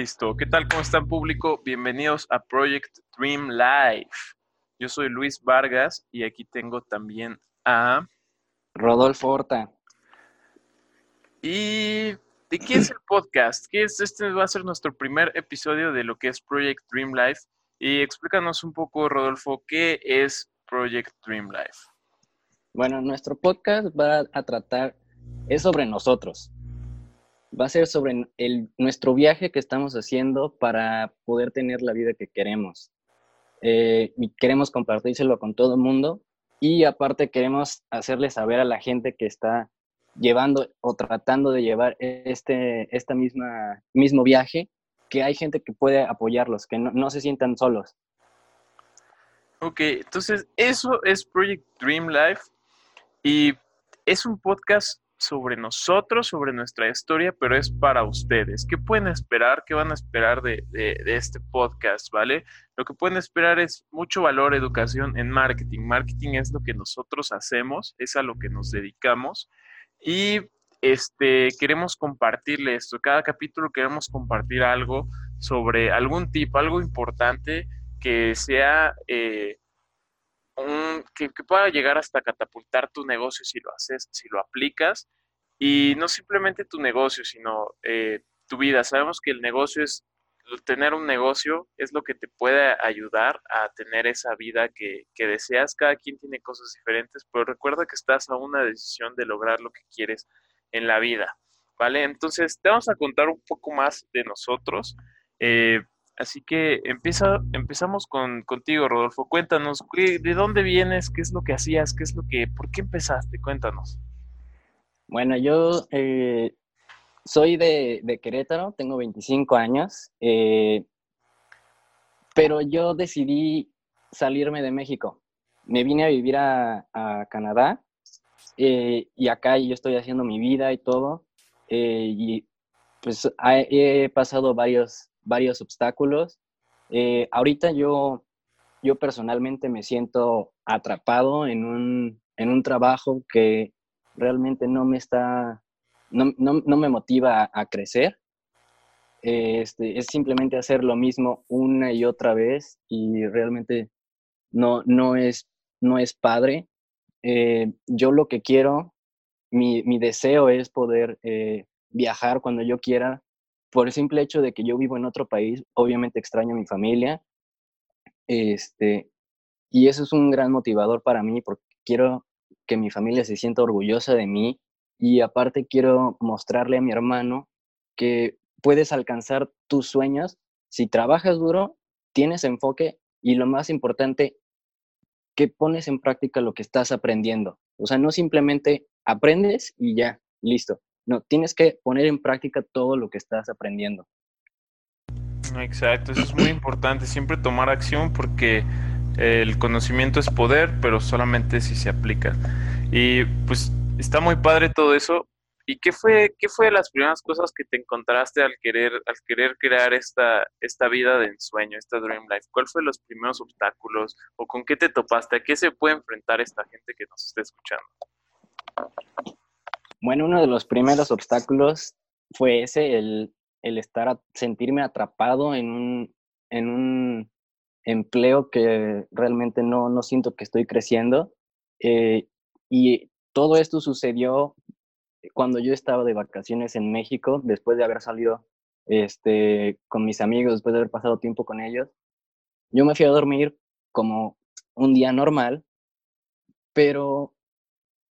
Listo. ¿Qué tal? ¿Cómo están público? Bienvenidos a Project Dream Life. Yo soy Luis Vargas y aquí tengo también a Rodolfo Horta. ¿Y de qué es el podcast? ¿Qué es? Este va a ser nuestro primer episodio de lo que es Project Dream Life. Y explícanos un poco, Rodolfo, ¿qué es Project Dream Life? Bueno, nuestro podcast va a tratar, es sobre nosotros, va a ser sobre nuestro viaje que estamos haciendo para poder tener la vida que queremos. Eh, y queremos compartírselo con todo el mundo y aparte queremos hacerle saber a la gente que está llevando o tratando de llevar este esta misma, mismo viaje que hay gente que puede apoyarlos, que no, no se sientan solos. Ok, entonces eso es Project Dream Life y es un podcast sobre nosotros, sobre nuestra historia, pero es para ustedes. ¿Qué pueden esperar? ¿Qué van a esperar de, este podcast? ¿Vale? Lo que pueden esperar es mucho valor, educación en marketing. Marketing es lo que nosotros hacemos, es a lo que nos dedicamos. Y este, queremos compartirle esto. Cada capítulo queremos compartir algo sobre algún tipo, algo importante que sea eh, que, pueda llegar hasta catapultar tu negocio si lo haces, si lo aplicas, y no simplemente tu negocio, sino eh, tu vida. Sabemos que el negocio es, tener un negocio es lo que te puede ayudar a tener esa vida que, que deseas. Cada quien tiene cosas diferentes, pero recuerda que estás a una decisión de lograr lo que quieres en la vida. ¿Vale? Entonces, te vamos a contar un poco más de nosotros. Eh, Así que empezamos con, contigo, Rodolfo. Cuéntanos, ¿de dónde vienes? ¿Qué es lo que hacías? ¿Qué es lo que, por qué empezaste? Cuéntanos. Bueno, yo eh, soy de, Querétaro, tengo 25 años, eh, pero yo decidí salirme de México. Me vine a vivir a, Canadá eh, y acá yo estoy haciendo mi vida y todo. y pues he pasado varios varios obstáculos. Eh, ahorita yo, yo personalmente me siento atrapado en un, en un trabajo que realmente no me está, no, no, no me motiva a, crecer. Este, es simplemente hacer lo mismo una y otra vez y realmente no, no, es, no es padre. Eh, yo lo que quiero, mi, mi deseo es poder eh, viajar cuando yo quiera, por el simple hecho de que yo vivo en otro país, obviamente extraño a mi familia. Este, y eso es un gran motivador para mí porque quiero que mi familia se sienta orgullosa de mí y aparte quiero mostrarle a mi hermano que puedes alcanzar tus sueños si trabajas duro, tienes enfoque y lo más importante, que pones en práctica lo que estás aprendiendo. O sea, no simplemente aprendes y ya, listo. No, tienes que poner en práctica todo lo que estás aprendiendo. Exacto, eso es muy importante, siempre tomar acción porque el conocimiento es poder, pero solamente si se aplica. Y pues está muy padre todo eso. ¿Y qué fue, qué fue las primeras cosas que te encontraste al querer, al querer crear esta, esta vida de ensueño, esta Dream Life? ¿Cuál fue los primeros obstáculos o con qué te topaste? ¿A qué se puede enfrentar esta gente que nos está escuchando? Bueno, uno de los primeros obstáculos fue ese, el, estar, a, sentirme atrapado en un, en un empleo que realmente no, no siento que estoy creciendo. Eh, y todo esto sucedió cuando yo estaba de vacaciones en México, después de haber salido este, con mis amigos, después de haber pasado tiempo con ellos. Yo me fui a dormir como un día normal, pero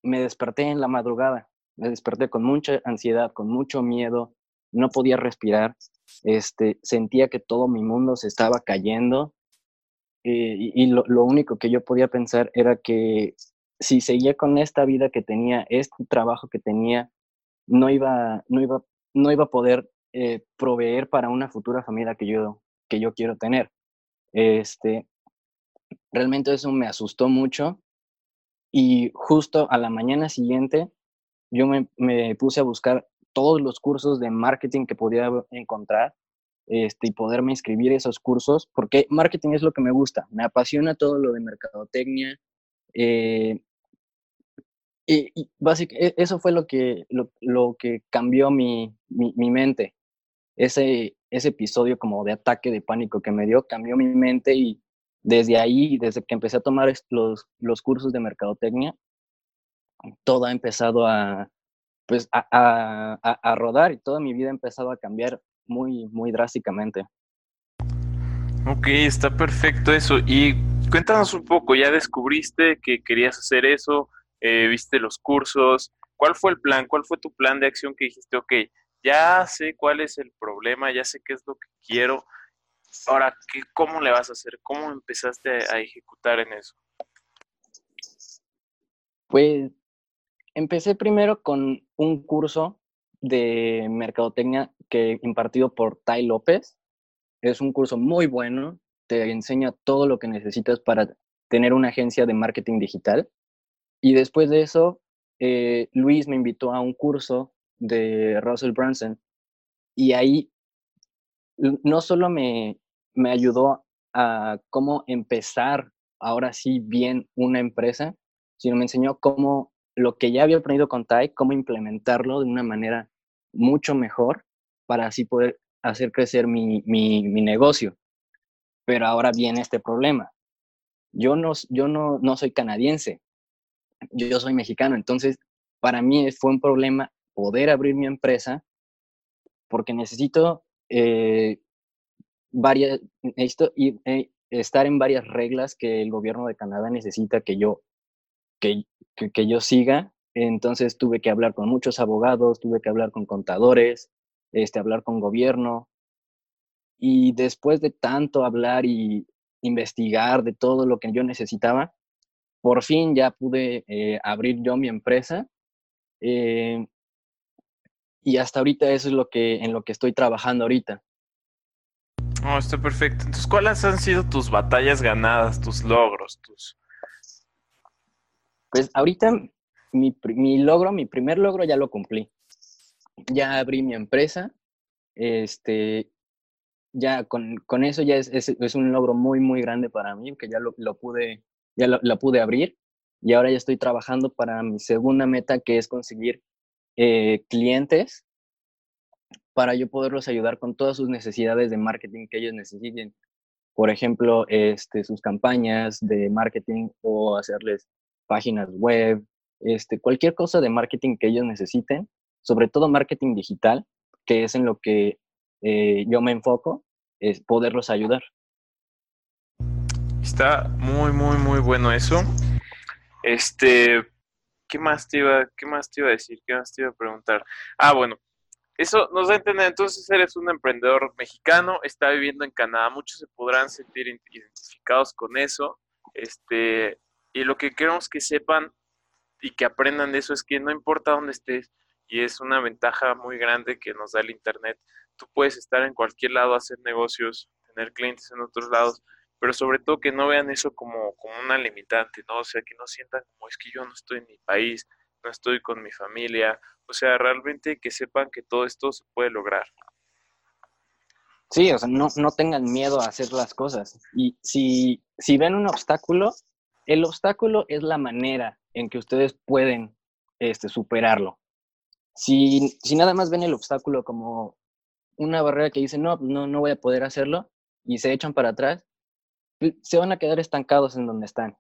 me desperté en la madrugada me desperté con mucha ansiedad, con mucho miedo, no podía respirar, este, sentía que todo mi mundo se estaba cayendo eh, y, lo, único que yo podía pensar era que si seguía con esta vida que tenía, este trabajo que tenía, no iba, no iba, no iba a poder eh, proveer para una futura familia que yo, que yo quiero tener. Este, realmente eso me asustó mucho y justo a la mañana siguiente yo me, puse a buscar todos los cursos de marketing que podía encontrar este, y poderme inscribir esos cursos, porque marketing es lo que me gusta, me apasiona todo lo de mercadotecnia. Eh, y, básicamente eso fue lo que, lo, lo que cambió mi, mi, mi, mente. ese, ese episodio como de ataque de pánico que me dio cambió mi mente y desde ahí, desde que empecé a tomar los, los cursos de mercadotecnia, todo ha empezado a, pues, a, a, a, rodar y toda mi vida ha empezado a cambiar muy, muy drásticamente. Ok, está perfecto eso. Y cuéntanos un poco, ¿ya descubriste que querías hacer eso? Eh, ¿Viste los cursos? ¿Cuál fue el plan? ¿Cuál fue tu plan de acción que dijiste, ok, ya sé cuál es el problema, ya sé qué es lo que quiero? Ahora, ¿qué, ¿cómo le vas a hacer? ¿Cómo empezaste a ejecutar en eso? Pues empecé primero con un curso de mercadotecnia que impartido por Tai López. Es un curso muy bueno, te enseña todo lo que necesitas para tener una agencia de marketing digital. Y después de eso, eh, Luis me invitó a un curso de Russell Brunson y ahí no solo me, me ayudó a cómo empezar ahora sí bien una empresa, sino me enseñó cómo lo que ya había aprendido con Tai, cómo implementarlo de una manera mucho mejor para así poder hacer crecer mi, mi, negocio. Pero ahora viene este problema. Yo no, yo no, no soy canadiense, yo soy mexicano, entonces para mí fue un problema poder abrir mi empresa porque necesito eh, varias, necesito eh, estar en varias reglas que el gobierno de Canadá necesita que yo, que, que, yo siga. Entonces tuve que hablar con muchos abogados, tuve que hablar con contadores, este, hablar con gobierno. Y después de tanto hablar y investigar de todo lo que yo necesitaba, por fin ya pude eh, abrir yo mi empresa. Eh, y hasta ahorita eso es lo que, en lo que estoy trabajando ahorita. Oh, está perfecto. Entonces, ¿cuáles han sido tus batallas ganadas, tus logros, tus... Pues ahorita mi, mi logro, mi primer logro ya lo cumplí. Ya abrí mi empresa. Este, ya con, con eso ya es, es, es, un logro muy, muy grande para mí, que ya lo, lo pude, ya lo, lo, pude abrir. Y ahora ya estoy trabajando para mi segunda meta, que es conseguir eh, clientes para yo poderlos ayudar con todas sus necesidades de marketing que ellos necesiten. Por ejemplo, este, sus campañas de marketing o hacerles páginas web, este, cualquier cosa de marketing que ellos necesiten, sobre todo marketing digital, que es en lo que eh, yo me enfoco, es poderlos ayudar. Está muy, muy, muy bueno eso. Este, ¿qué más te iba, qué más te iba a decir? ¿Qué más te iba a preguntar? Ah, bueno, eso nos da a entender, entonces eres un emprendedor mexicano, está viviendo en Canadá, muchos se podrán sentir identificados con eso, este, y lo que queremos que sepan y que aprendan de eso es que no importa dónde estés, y es una ventaja muy grande que nos da el Internet, tú puedes estar en cualquier lado, hacer negocios, tener clientes en otros lados, pero sobre todo que no vean eso como, como una limitante, ¿no? O sea, que no sientan como es que yo no estoy en mi país, no estoy con mi familia, o sea, realmente que sepan que todo esto se puede lograr. Sí, o sea, no, no tengan miedo a hacer las cosas. Y si, si ven un obstáculo, el obstáculo es la manera en que ustedes pueden este, superarlo. Si, si nada más ven el obstáculo como una barrera que dicen, no, no, no voy a poder hacerlo, y se echan para atrás, se van a quedar estancados en donde están.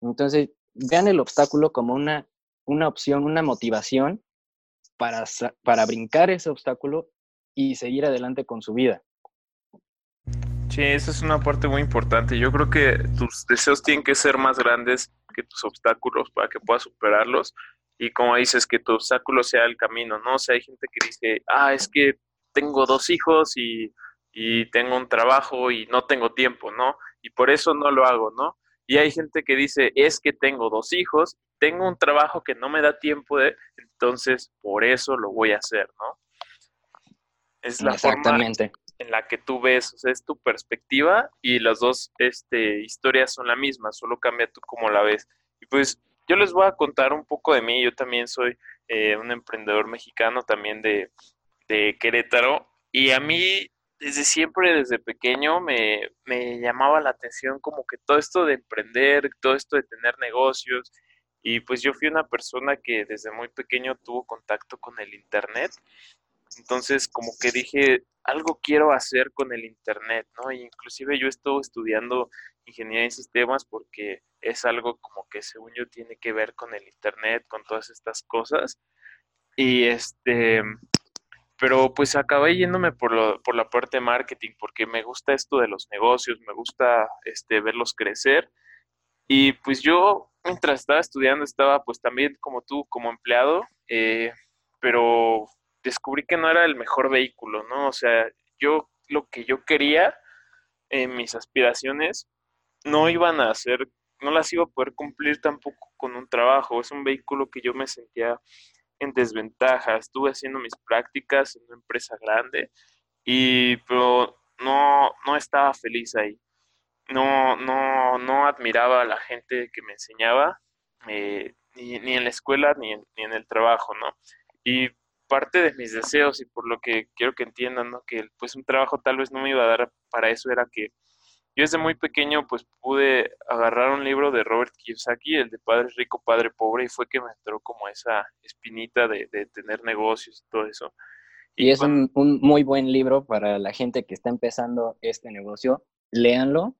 Entonces, vean el obstáculo como una una opción, una motivación para, para brincar ese obstáculo y seguir adelante con su vida. Sí, esa es una parte muy importante. Yo creo que tus deseos tienen que ser más grandes que tus obstáculos para que puedas superarlos. Y como dices, que tu obstáculo sea el camino, ¿no? O sea, hay gente que dice, ah, es que tengo dos hijos y, y tengo un trabajo y no tengo tiempo, ¿no? Y por eso no lo hago, ¿no? Y hay gente que dice, es que tengo dos hijos, tengo un trabajo que no me da tiempo de, entonces por eso lo voy a hacer, ¿no? Es la forma en la que tú ves, o sea, es tu perspectiva y las dos este, historias son la misma, solo cambia tú cómo la ves. Y pues yo les voy a contar un poco de mí, yo también soy eh, un emprendedor mexicano también de, de Querétaro y a mí desde siempre, desde pequeño, me, me, llamaba la atención como que todo esto de emprender, todo esto de tener negocios. Y pues yo fui una persona que desde muy pequeño tuvo contacto con el Internet. Entonces, como que dije, algo quiero hacer con el Internet, ¿no? inclusive yo estoy estudiando ingeniería en sistemas porque es algo como que según yo tiene que ver con el Internet, con todas estas cosas. Y este, pero pues acabé yéndome por, lo, por la parte de marketing porque me gusta esto de los negocios, me gusta este, verlos crecer. Y pues yo, mientras estaba estudiando, estaba pues también como tú, como empleado, eh, pero descubrí que no era el mejor vehículo, ¿no? O sea, yo lo que yo quería, en mis aspiraciones, no iban a hacer, no las iba a poder cumplir tampoco con un trabajo. Es un vehículo que yo me sentía en desventaja. Estuve haciendo mis prácticas en una empresa grande y pero no, no estaba feliz ahí. No, no, no admiraba a la gente que me enseñaba, eh, ni, ni, en la escuela ni en, ni en el trabajo, ¿no? Y parte de mis deseos y por lo que quiero que entiendan, ¿no? Que pues un trabajo tal vez no me iba a dar para eso era que yo desde muy pequeño pues pude agarrar un libro de Robert Kiyosaki, el de Padre Rico, Padre Pobre, y fue que me entró como esa espinita de, tener negocios y todo eso. Y, es un, un, muy buen libro para la gente que está empezando este negocio. Léanlo,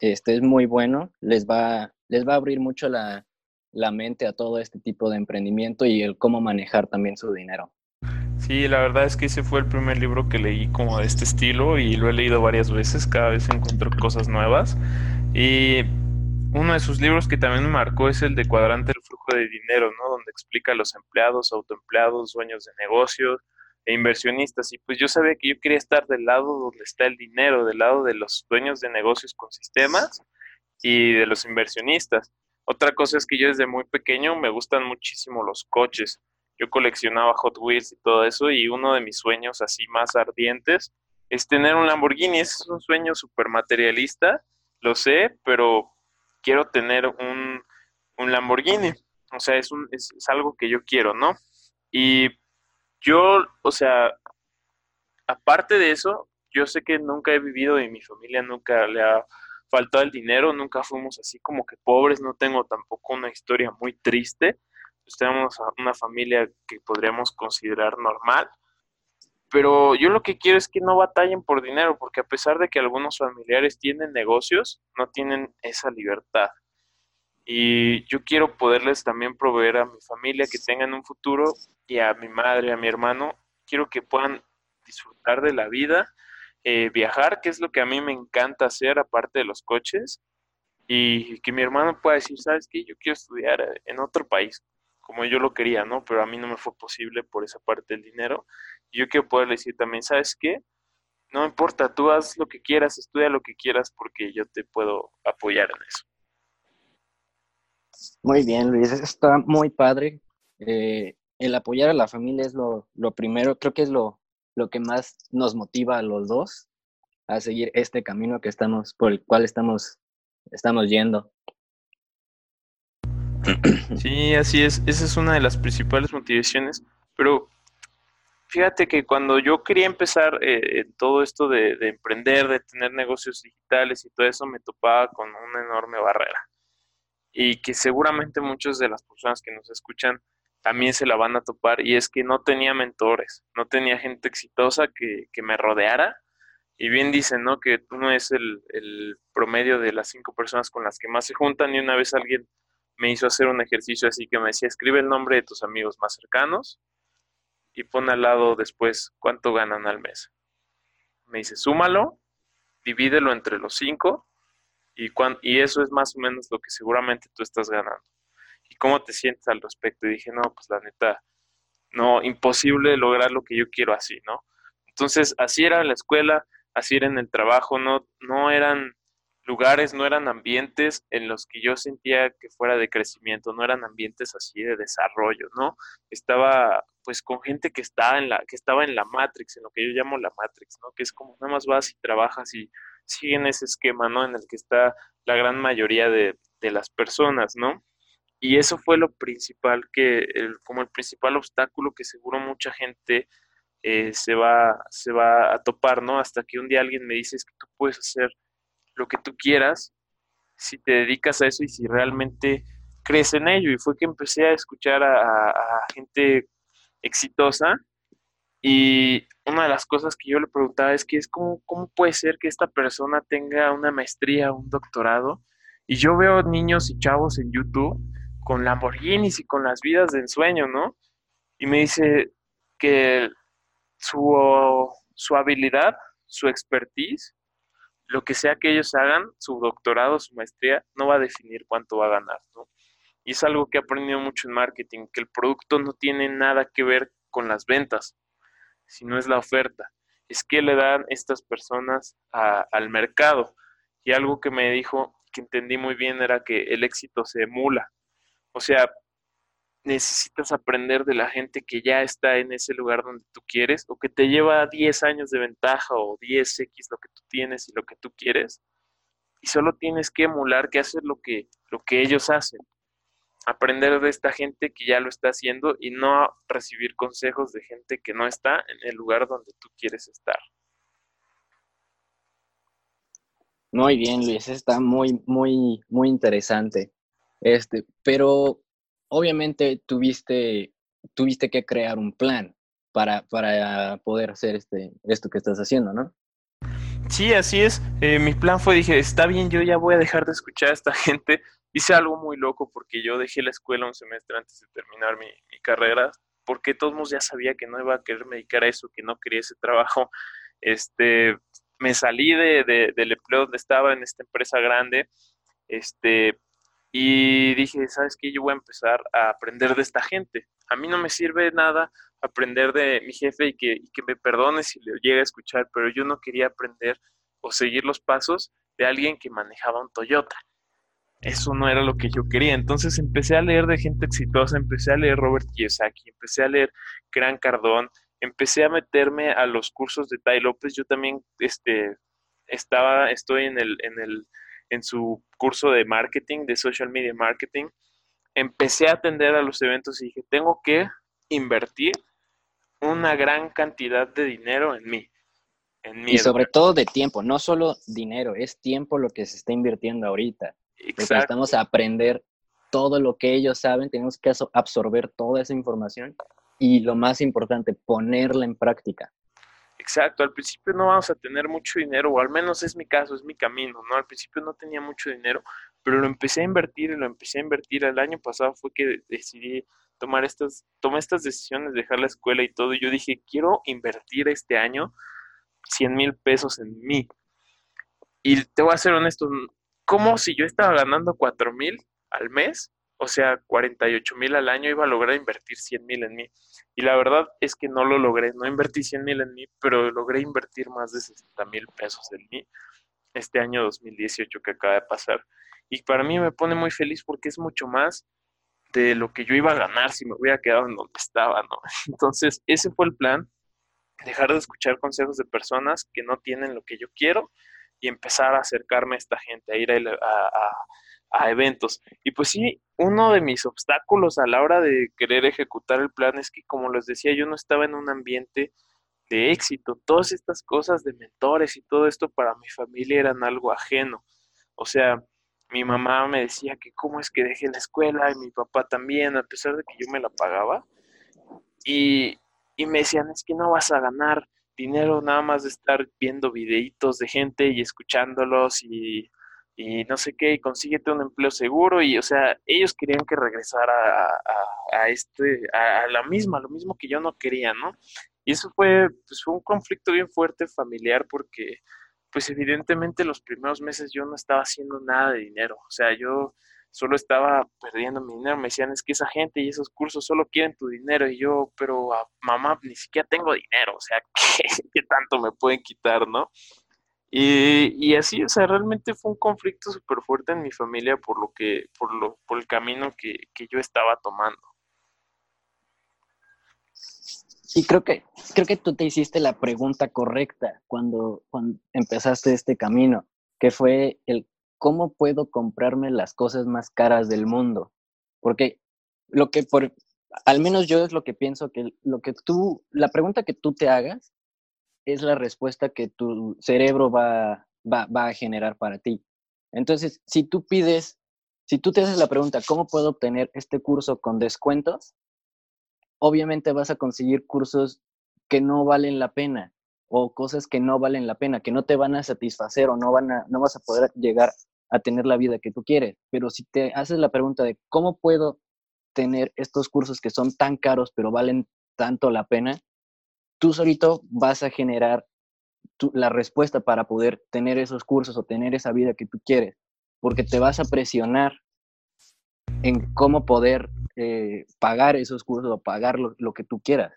este es muy bueno, les va, les va a abrir mucho la, la mente a todo este tipo de emprendimiento y el cómo manejar también su dinero. Sí, la verdad es que ese fue el primer libro que leí como de este estilo y lo he leído varias veces, cada vez encuentro cosas nuevas. Y uno de sus libros que también me marcó es el de Cuadrante del Flujo de Dinero, ¿no? Donde explica a los empleados, autoempleados, dueños de negocios e inversionistas. Y pues yo sabía que yo quería estar del lado donde está el dinero, del lado de los dueños de negocios con sistemas y de los inversionistas. Otra cosa es que yo desde muy pequeño me gustan muchísimo los coches yo coleccionaba Hot Wheels y todo eso, y uno de mis sueños así más ardientes es tener un Lamborghini. es un sueño súper materialista, lo sé, pero quiero tener un, un Lamborghini. O sea, es, un, es, algo que yo quiero, ¿no? Y yo, o sea, aparte de eso, yo sé que nunca he vivido y mi familia nunca le ha faltado el dinero, nunca fuimos así como que pobres, no tengo tampoco una historia muy triste pues, tenemos una familia que podríamos considerar normal. Pero yo lo que quiero es que no batallen por dinero, porque a pesar de que algunos familiares tienen negocios, no tienen esa libertad. Y yo quiero poderles también proveer a mi familia que tengan un futuro y a mi madre, a mi hermano, quiero que puedan disfrutar de la vida, eh, viajar, que es lo que a mí me encanta hacer aparte de los coches, y que mi hermano pueda decir, sabes que yo quiero estudiar en otro país, como yo lo quería, ¿no? Pero a mí no me fue posible por esa parte del dinero. Y yo quiero poder decir también, ¿sabes qué? No importa, tú haz lo que quieras, estudia lo que quieras porque yo te puedo apoyar en eso. Muy bien, Luis, está muy padre. Eh, el apoyar a la familia es lo, lo primero, creo que es lo, lo que más nos motiva a los dos a seguir este camino que estamos, por el cual estamos, estamos yendo. Sí, así es. Esa es una de las principales motivaciones. Pero fíjate que cuando yo quería empezar eh, todo esto de, emprender, de tener negocios digitales y todo eso, me topaba con una enorme barrera. Y que seguramente muchas de las personas que nos escuchan también se la van a topar. Y es que no tenía mentores, no tenía gente exitosa que, que me rodeara. Y bien dicen, ¿no? Que uno es el, el promedio de las cinco personas con las que más se juntan y una vez alguien me hizo hacer un ejercicio así que me decía, escribe el nombre de tus amigos más cercanos y pon al lado después cuánto ganan al mes. Me dice, súmalo, divídelo entre los cinco y, y eso es más o menos lo que seguramente tú estás ganando. ¿Y cómo te sientes al respecto? Y dije, no, pues la neta, no, imposible lograr lo que yo quiero así, ¿no? Entonces, así era en la escuela, así era en el trabajo, no, no eran lugares, no eran ambientes en los que yo sentía que fuera de crecimiento, no eran ambientes así de desarrollo, ¿no? Estaba pues con gente que estaba en la que estaba en la Matrix, en lo que yo llamo la Matrix, ¿no? Que es como nada más vas y trabajas y siguen ese esquema, ¿no? En el que está la gran mayoría de, las personas, ¿no? Y eso fue lo principal que, como el principal obstáculo que seguro mucha gente eh, se, va, se va a topar, ¿no? Hasta que un día alguien me dice es que tú puedes hacer lo que tú quieras, si te dedicas a eso y si realmente crees en ello. Y fue que empecé a escuchar a, gente exitosa Y una de las cosas que yo le preguntaba es que es cómo, cómo puede ser que esta persona tenga una maestría, un doctorado. Y yo veo niños y chavos en YouTube con Lamborghinis y con las vidas de ensueño, ¿no? Y me dice que su, su habilidad, su expertise, lo que sea que ellos hagan, su doctorado, su maestría, no va a definir cuánto va a ganar, ¿no? Y es algo que he aprendido mucho en marketing, que el producto no tiene nada que ver con las ventas si no es la oferta, es que le dan estas personas al mercado. Y algo que me dijo, que entendí muy bien, era que el éxito se emula. O sea, necesitas aprender de la gente que ya está en ese lugar donde tú quieres o que te lleva 10 años de ventaja o 10x lo que tú tienes y lo que tú quieres. Y solo tienes que emular que hacer lo que, lo que ellos hacen aprender de esta gente que ya lo está haciendo y no recibir consejos de gente que no está en el lugar donde tú quieres estar. Muy bien, Luis, está muy, muy, muy interesante. Este, pero obviamente tuviste, tuviste que crear un plan para, para poder hacer este, esto que estás haciendo, ¿no? Sí, así es. Eh, mi plan fue, dije, está bien, yo ya voy a dejar de escuchar a esta gente hice algo muy loco porque yo dejé la escuela un semestre antes de terminar mi, carrera, porque todos ya sabía que no iba a querer dedicar a eso, que no quería ese trabajo. Este, me salí de, del empleo donde estaba en esta empresa grande, este, y dije, ¿sabes qué? Yo voy a empezar a aprender de esta gente. A mí no me sirve nada aprender de mi jefe y que, y que me perdone si le llega a escuchar, pero yo no quería aprender o seguir los pasos de alguien que manejaba un Toyota eso no era lo que yo quería. Entonces empecé a leer de gente exitosa, empecé a leer Robert Kiyosaki, empecé a leer Gran Cardón, empecé a meterme a los cursos de Tai López. Yo también este, estaba, estoy en, el, en, el, en su curso de marketing, de social media marketing. Empecé a atender a los eventos y dije, tengo que invertir una gran cantidad de dinero en mí. En mí y sobre todo de tiempo, no solo dinero, es tiempo lo que se está invirtiendo ahorita. Necesitamos aprender todo lo que ellos saben, tenemos que absorber toda esa información y lo más importante, ponerla en práctica. Exacto, al principio no vamos a tener mucho dinero, o al menos es mi caso, es mi camino, ¿no? Al principio no tenía mucho dinero, pero lo empecé a invertir y lo empecé a invertir. El año pasado fue que decidí tomar estas, tomé estas decisiones, dejar la escuela y todo, y yo dije, quiero invertir este año 100 mil pesos en mí. Y te voy a ser honesto, como si yo estaba ganando cuatro mil al mes, o sea, 48 mil al año, iba a lograr invertir 100 mil en mí. Y la verdad es que no lo logré, no invertí 100 mil en mí, pero logré invertir más de 60 mil pesos en mí este año 2018 que acaba de pasar. Y para mí me pone muy feliz porque es mucho más de lo que yo iba a ganar si me hubiera quedado en donde estaba, ¿no? Entonces, ese fue el plan, dejar de escuchar consejos de personas que no tienen lo que yo quiero y empezar a acercarme a esta gente, a ir a, eventos. Y pues sí, uno de mis obstáculos a la hora de querer ejecutar el plan es que, como les decía, yo no estaba en un ambiente de éxito. Todas estas cosas de mentores y todo esto para mi familia eran algo ajeno. O sea, mi mamá me decía que cómo es que dejé la escuela y mi papá también, a pesar de que yo me la pagaba. Y, y me decían, es que no vas a ganar dinero nada más de estar viendo videitos de gente y escuchándolos y, no sé qué, y consíguete un empleo seguro y, o sea, ellos querían que regresara a, este, a, la misma, lo mismo que yo no quería, ¿no? Y eso fue, pues, fue un conflicto bien fuerte familiar porque, pues, evidentemente los primeros meses yo no estaba haciendo nada de dinero, o sea, yo solo estaba perdiendo mi dinero. Me decían, es que esa gente y esos cursos solo quieren tu dinero. Y yo, pero ah, mamá, ni siquiera tengo dinero. O sea, ¿qué, tanto me pueden quitar, no? Y, así, o sea, realmente fue un conflicto súper fuerte en mi familia por lo que, por lo, por el camino que, que yo estaba tomando. Y creo que, creo que tú te hiciste la pregunta correcta cuando, cuando empezaste este camino, que fue el ¿cómo puedo comprarme las cosas más caras del mundo? Porque lo que por, al menos yo es lo que pienso que lo que tú, la pregunta que tú te hagas es la respuesta que tu cerebro va, va, va a generar para ti. Entonces, si tú pides, si tú te haces la pregunta, ¿cómo puedo obtener este curso con descuentos? Obviamente vas a conseguir cursos que no valen la pena o cosas que no valen la pena, que no te van a satisfacer o no, van a, no vas a poder llegar a tener la vida que tú quieres. Pero si te haces la pregunta de cómo puedo tener estos cursos que son tan caros pero valen tanto la pena, tú solito vas a generar la respuesta para poder tener esos cursos o tener esa vida que tú quieres, porque te vas a presionar en cómo poder eh, pagar esos cursos o pagar lo, que tú quieras.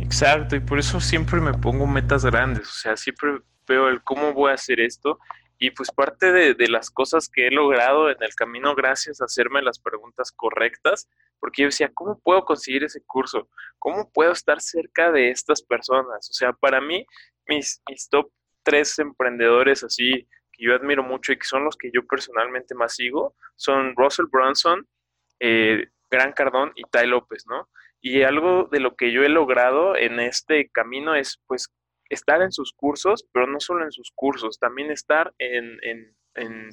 Exacto, y por eso siempre me pongo metas grandes, o sea, siempre veo el cómo voy a hacer esto y pues parte de, las cosas que he logrado en el camino gracias a hacerme las preguntas correctas, porque yo decía, ¿cómo puedo conseguir ese curso? ¿Cómo puedo estar cerca de estas personas? O sea, para mí, mis, top tres emprendedores así que yo admiro mucho y que son los que yo personalmente más sigo, son Russell Brunson, eh, Gran Cardón y Tai López, ¿no? Y algo de lo que yo he logrado en este camino es, pues, estar en sus cursos, pero no solo en sus cursos, también estar en, en,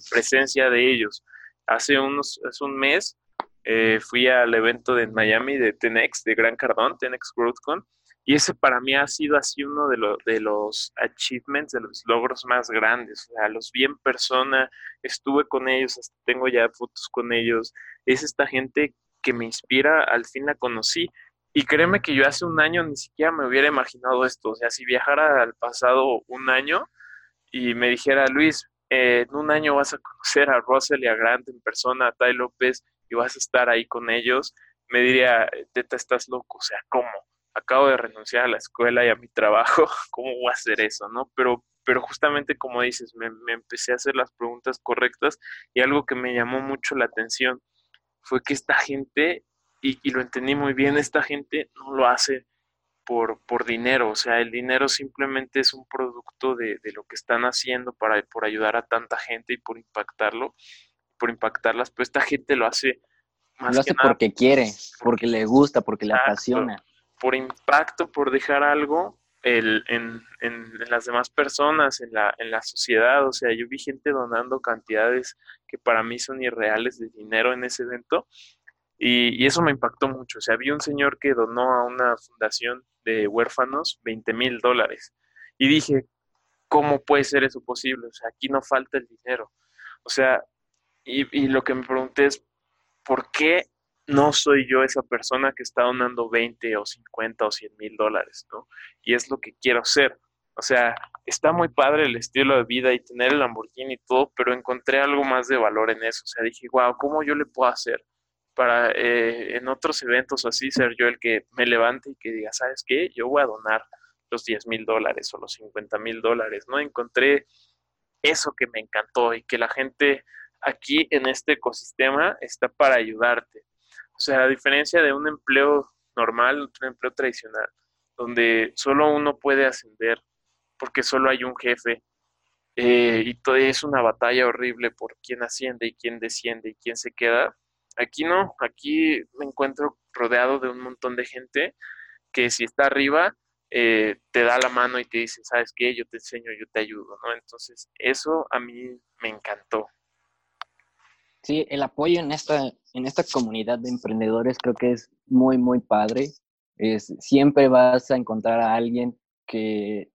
presencia de ellos. Hace, unos, hace un mes eh, fui al evento de Miami de Tenex, de Gran Cardón, Tenex GrowthCon, y ese para mí ha sido así uno de, de los achievements, de los logros más grandes. O sea, los vi en persona, estuve con ellos, tengo ya fotos con ellos. Es esta gente que me inspira, al fin la conocí. Y créeme que yo hace un año ni siquiera me hubiera imaginado esto. O sea, si viajara al pasado un año y me dijera, Luis, en un año vas a conocer a Russell y a Grant en persona, a Tai López, y vas a estar ahí con ellos, me diría, Teta, estás loco. O sea, ¿cómo? acabo de renunciar a la escuela y a mi trabajo, ¿cómo voy a hacer eso? ¿no? Pero, pero justamente como dices, me, empecé a hacer las preguntas correctas y algo que me llamó mucho la atención fue que esta gente, y, lo entendí muy bien, esta gente no lo hace por, por dinero, o sea, el dinero simplemente es un producto de, de lo que están haciendo para, por ayudar a tanta gente y por impactarlo, por impactarlas, pero esta gente lo hace más lo hace porque quiere, porque le gusta, porque le apasiona por impacto, por dejar algo el, en, en, las demás personas, en la, en la sociedad. O sea, yo vi gente donando cantidades que para mí son irreales de dinero en ese evento y, y eso me impactó mucho. O sea, vi un señor que donó a una fundación de huérfanos 20 mil dólares y dije, ¿cómo puede ser eso posible? O sea, aquí no falta el dinero. O sea, y, y lo que me pregunté es, ¿por qué no soy yo esa persona que está donando 20 o 50 o 100 mil dólares, ¿no? Y es lo que quiero ser. O sea, está muy padre el estilo de vida y tener el Lamborghini y todo, pero encontré algo más de valor en eso. O sea, dije, wow, ¿cómo yo le puedo hacer para eh, en otros eventos así ser yo el que me levante y que diga, ¿sabes qué? Yo voy a donar los 10 mil dólares o los 50 mil dólares, ¿no? Encontré eso que me encantó y que la gente aquí en este ecosistema está para ayudarte. O sea, a diferencia de un empleo normal, un empleo tradicional, donde solo uno puede ascender porque solo hay un jefe eh, y todo es una batalla horrible por quién asciende y quién desciende y quién se queda. Aquí no, aquí me encuentro rodeado de un montón de gente que si está arriba eh, te da la mano y te dice, ¿sabes qué? Yo te enseño, yo te ayudo, ¿no? Entonces, eso a mí me encantó. Sí, el apoyo en esta, en esta comunidad de emprendedores creo que es muy, muy padre. Es, siempre vas a encontrar a alguien que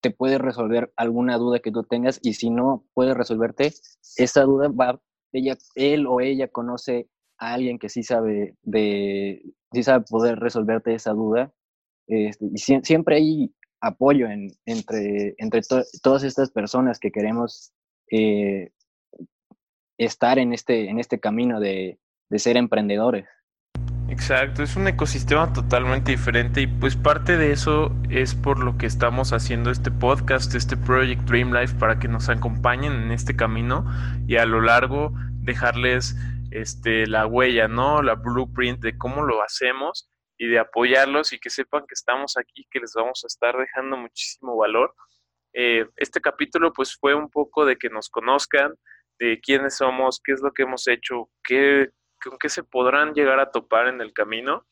te puede resolver alguna duda que tú tengas y si no puede resolverte, esa duda va, ella, él o ella conoce a alguien que sí sabe de, sí sabe poder resolverte esa duda. Este, y siempre hay apoyo en, entre, entre todas estas personas que queremos eh, estar en este, en este camino de, ser emprendedores. Exacto, es un ecosistema totalmente diferente y pues parte de eso es por lo que estamos haciendo este podcast, este Project Dream Life, para que nos acompañen en este camino y a lo largo dejarles este, la huella, ¿no? La blueprint de cómo lo hacemos y de apoyarlos y que sepan que estamos aquí, que les vamos a estar dejando muchísimo valor. Eh, este capítulo pues fue un poco de que nos conozcan, de quiénes somos, qué es lo que hemos hecho, qué, con qué se podrán llegar a topar en el camino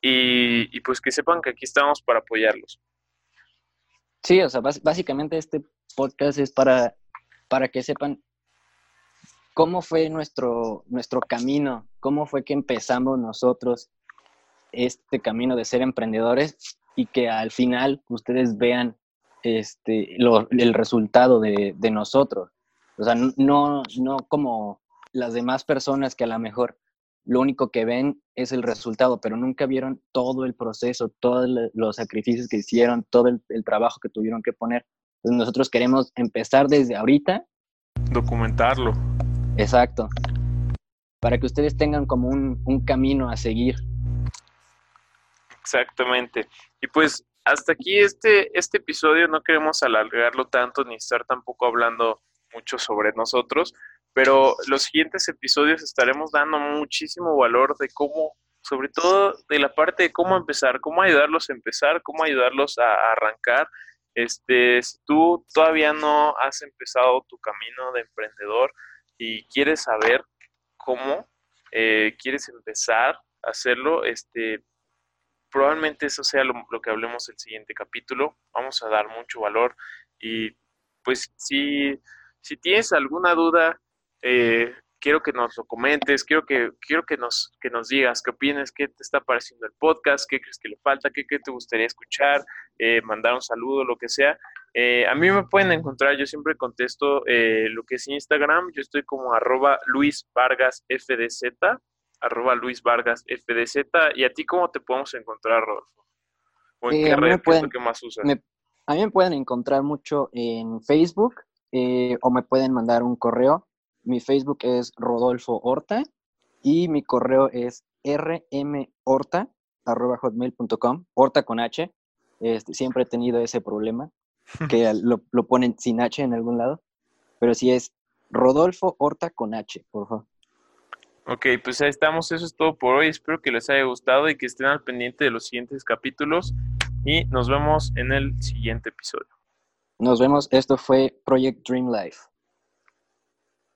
y, pues que sepan que aquí estamos para apoyarlos. Sí, o sea, básicamente este podcast es para, para que sepan cómo fue nuestro, nuestro camino, cómo fue que empezamos nosotros este camino de ser emprendedores y que al final ustedes vean este, el resultado de, de, nosotros. O sea, no, no como las demás personas que a lo mejor lo único que ven es el resultado, pero nunca vieron todo el proceso, todos los sacrificios que hicieron, todo el, el trabajo que tuvieron que poner. Entonces nosotros queremos empezar desde ahorita. Documentarlo. Exacto. Para que ustedes tengan como un, un camino a seguir. Exactamente. Y pues hasta aquí este, este episodio no queremos alargarlo tanto ni estar tampoco hablando mucho sobre nosotros, pero los siguientes episodios estaremos dando muchísimo valor de cómo, sobre todo de la parte de cómo empezar, cómo ayudarlos a empezar, cómo ayudarlos a, arrancar. Este, si tú todavía no has empezado tu camino de emprendedor y quieres saber cómo eh, quieres empezar a hacerlo, este, probablemente eso sea lo, lo, que hablemos el siguiente capítulo. Vamos a dar mucho valor y pues si, si tienes alguna duda, eh, quiero que nos lo comentes, quiero que, quiero que nos, que nos digas qué opinas, qué te está pareciendo el podcast, qué crees que le falta, qué, qué te gustaría escuchar, eh, mandar un saludo, lo que sea. Eh, a mí me pueden encontrar, yo siempre contesto lo que es Instagram, yo estoy como arroba Luis Vargas FDZ, arroba Luis Vargas FDZ, y a ti cómo te podemos encontrar, Rodolfo? ¿O en qué red, pueden, que más usas? a mí me pueden encontrar mucho en Facebook o me pueden mandar un correo mi Facebook es Rodolfo Horta y mi correo es rmhorta.hotmail.com, Horta con H. Este, siempre he tenido ese problema, que lo, lo, ponen sin H en algún lado, pero sí es Rodolfo Horta con H, por favor. Ok, pues ahí estamos, eso es todo por hoy, espero que les haya gustado y que estén al pendiente de los siguientes capítulos y nos vemos en el siguiente episodio. Nos vemos, esto fue Project Dream Life.